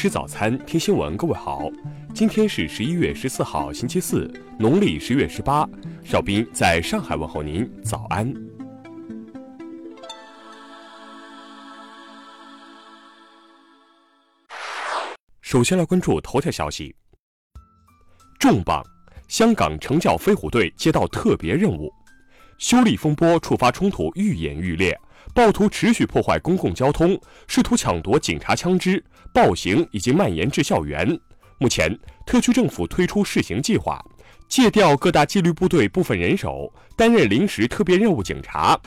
吃早餐，听新闻。各位好，今天是十一月十四号，星期四，农历十月十八。邵斌在上海问候您，早安。首先来关注头条消息。重磅：香港惩教飞虎队接到特别任务，修例风波触发冲突愈演愈烈。暴徒持续破坏公共交通，试图抢夺警察枪支，暴行已经蔓延至校园。目前，特区政府推出试行计划，借调各大纪律部队部分人手，担任临时特别任务警察。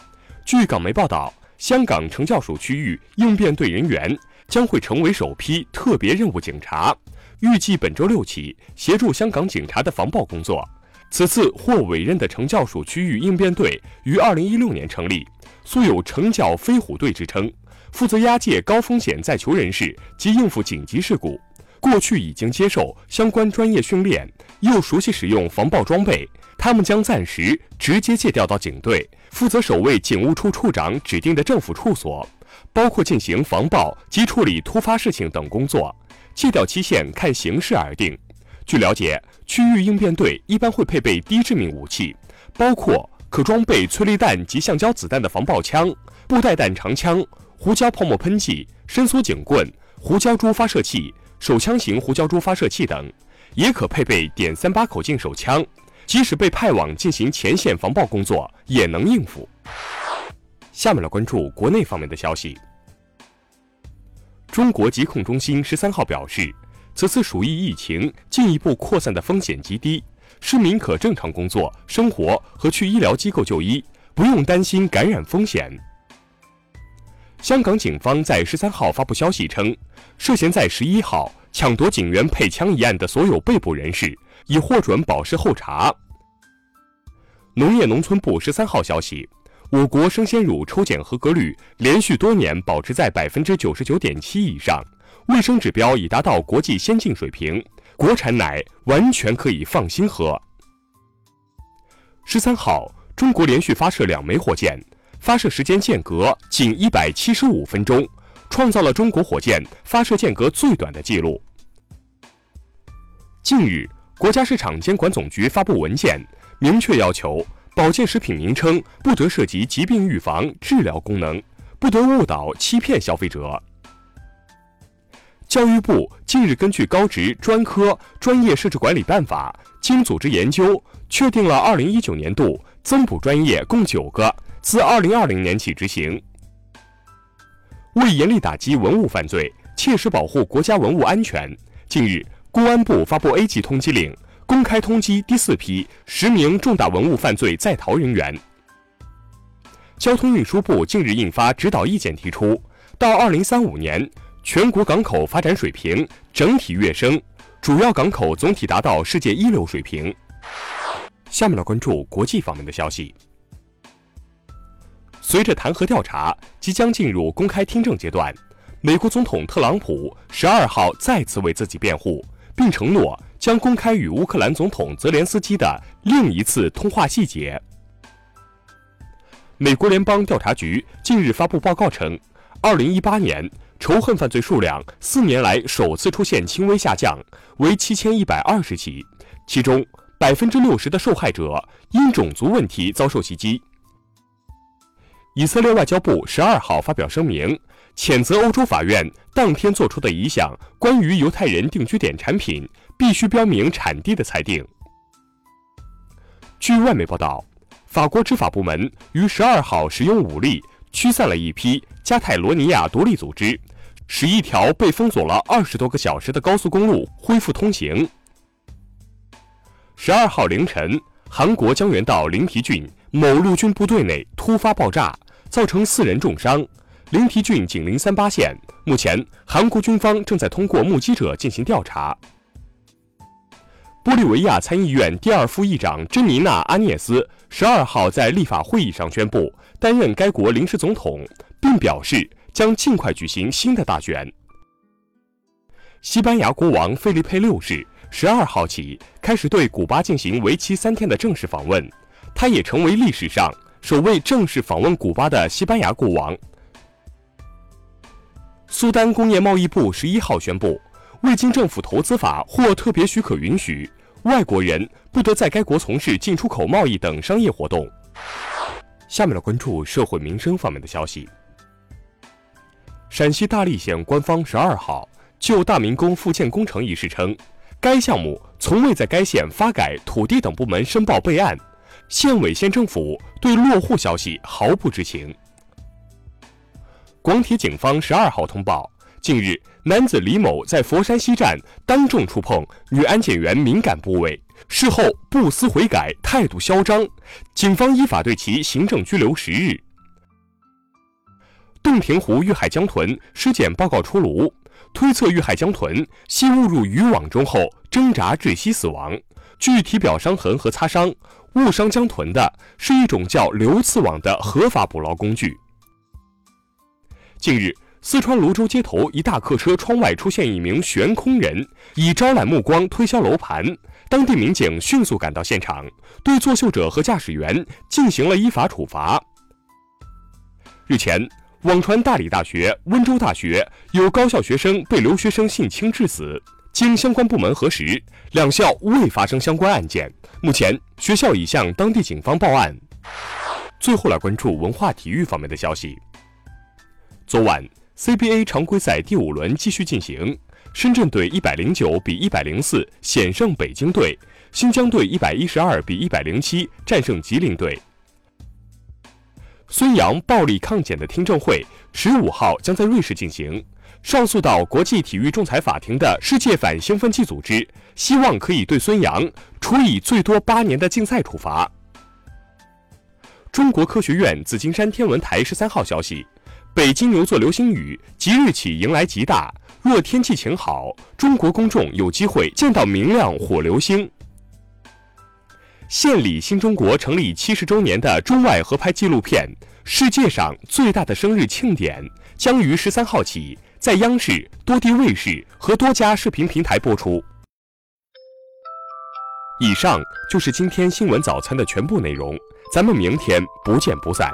据港媒报道，香港惩教署区域应变队人员将会成为首批特别任务警察，预计本周六起协助香港警察的防暴工作。此次获委任的惩教署区域应变队于二零一六年成立。素有“惩教飞虎队”之称，负责押解高风险在囚人士及应付紧急事故。过去已经接受相关专业训练，又熟悉使用防暴装备。他们将暂时直接借调到警队，负责守卫警务处处长指定的政府处所，包括进行防暴及处理突发事情等工作。借调期限看形势而定。据了解，区域应变队一般会配备低致命武器，包括。可装备催泪弹及橡胶子弹的防爆枪、布袋弹长枪、胡椒泡沫喷剂、伸缩警棍、胡椒珠发射器、手枪型胡椒珠发射器等，也可配备点三八口径手枪，即使被派往进行前线防爆工作，也能应付。下面来关注国内方面的消息。中国疾控中心十三号表示，此次鼠疫疫情进一步扩散的风险极低。市民可正常工作、生活和去医疗机构就医，不用担心感染风险。香港警方在十三号发布消息称，涉嫌在十一号抢夺警员配枪一案的所有被捕人士已获准保释候查。农业农村部十三号消息，我国生鲜乳抽检合格率连续多年保持在百分之九十九点七以上，卫生指标已达到国际先进水平。国产奶完全可以放心喝。十三号，中国连续发射两枚火箭，发射时间间隔仅一百七十五分钟，创造了中国火箭发射间隔最短的记录。近日，国家市场监管总局发布文件，明确要求保健食品名称不得涉及疾病预防、治疗功能，不得误导、欺骗消费者。教育部近日根据《高职专科专业设置管理办法》，经组织研究，确定了2019年度增补专业共九个，自2020年起执行。为严厉打击文物犯罪，切实保护国家文物安全，近日，公安部发布 A 级通缉令，公开通缉第四批十名重大文物犯罪在逃人员。交通运输部近日印发指导意见，提出到2035年。全国港口发展水平整体跃升，主要港口总体达到世界一流水平。下面来关注国际方面的消息。随着弹劾调查即将进入公开听证阶段，美国总统特朗普十二号再次为自己辩护，并承诺将公开与乌克兰总统泽连斯基的另一次通话细节。美国联邦调查局近日发布报告称，二零一八年。仇恨犯罪数量四年来首次出现轻微下降，为七千一百二十起，其中百分之六十的受害者因种族问题遭受袭击。以色列外交部十二号发表声明，谴责欧洲法院当天作出的一项关于犹太人定居点产品必须标明产地的裁定。据外媒报道，法国执法部门于十二号使用武力驱散了一批加泰罗尼亚独立组织。使一条被封锁了二十多个小时的高速公路恢复通行。十二号凌晨，韩国江原道灵提郡某陆军部队内突发爆炸，造成四人重伤。灵提郡紧邻三八线，目前韩国军方正在通过目击者进行调查。玻利维亚参议院第二副议长珍妮娜·阿涅斯十二号在立法会议上宣布担任该国临时总统，并表示。将尽快举行新的大选。西班牙国王费利佩六世十二号起开始对古巴进行为期三天的正式访问，他也成为历史上首位正式访问古巴的西班牙国王。苏丹工业贸易部十一号宣布，未经政府投资法或特别许可允许，外国人不得在该国从事进出口贸易等商业活动。下面来关注社会民生方面的消息。陕西大荔县官方十二号就大明宫复建工程一事称，该项目从未在该县发改、土地等部门申报备案，县委县政府对落户消息毫不知情。广铁警方十二号通报，近日男子李某在佛山西站当众触碰女安检员敏感部位，事后不思悔改，态度嚣张，警方依法对其行政拘留十日。洞庭湖遇害江豚尸检报告出炉，推测遇害江豚系误入渔网中后挣扎窒息死亡。据体表伤痕和擦伤，误伤江豚的是一种叫流刺网的合法捕捞工具。近日，四川泸州街头一大客车窗外出现一名悬空人，以招揽目光推销楼盘。当地民警迅速赶到现场，对作秀者和驾驶员进行了依法处罚。日前。网传大理大学、温州大学有高校学生被留学生性侵致死，经相关部门核实，两校未发生相关案件。目前，学校已向当地警方报案。最后来关注文化体育方面的消息。昨晚，CBA 常规赛第五轮继续进行，深圳队一百零九比一百零四险胜北京队，新疆队一百一十二比一百零七战胜吉林队。孙杨暴力抗检的听证会十五号将在瑞士进行。上诉到国际体育仲裁法庭的世界反兴奋剂组织希望可以对孙杨处以最多八年的禁赛处罚。中国科学院紫金山天文台十三号消息：北京牛座流星雨即日起迎来极大，若天气晴好，中国公众有机会见到明亮火流星。献礼新中国成立七十周年的中外合拍纪录片《世界上最大的生日庆典》将于十三号起在央视多地卫视和多家视频平台播出。以上就是今天新闻早餐的全部内容，咱们明天不见不散。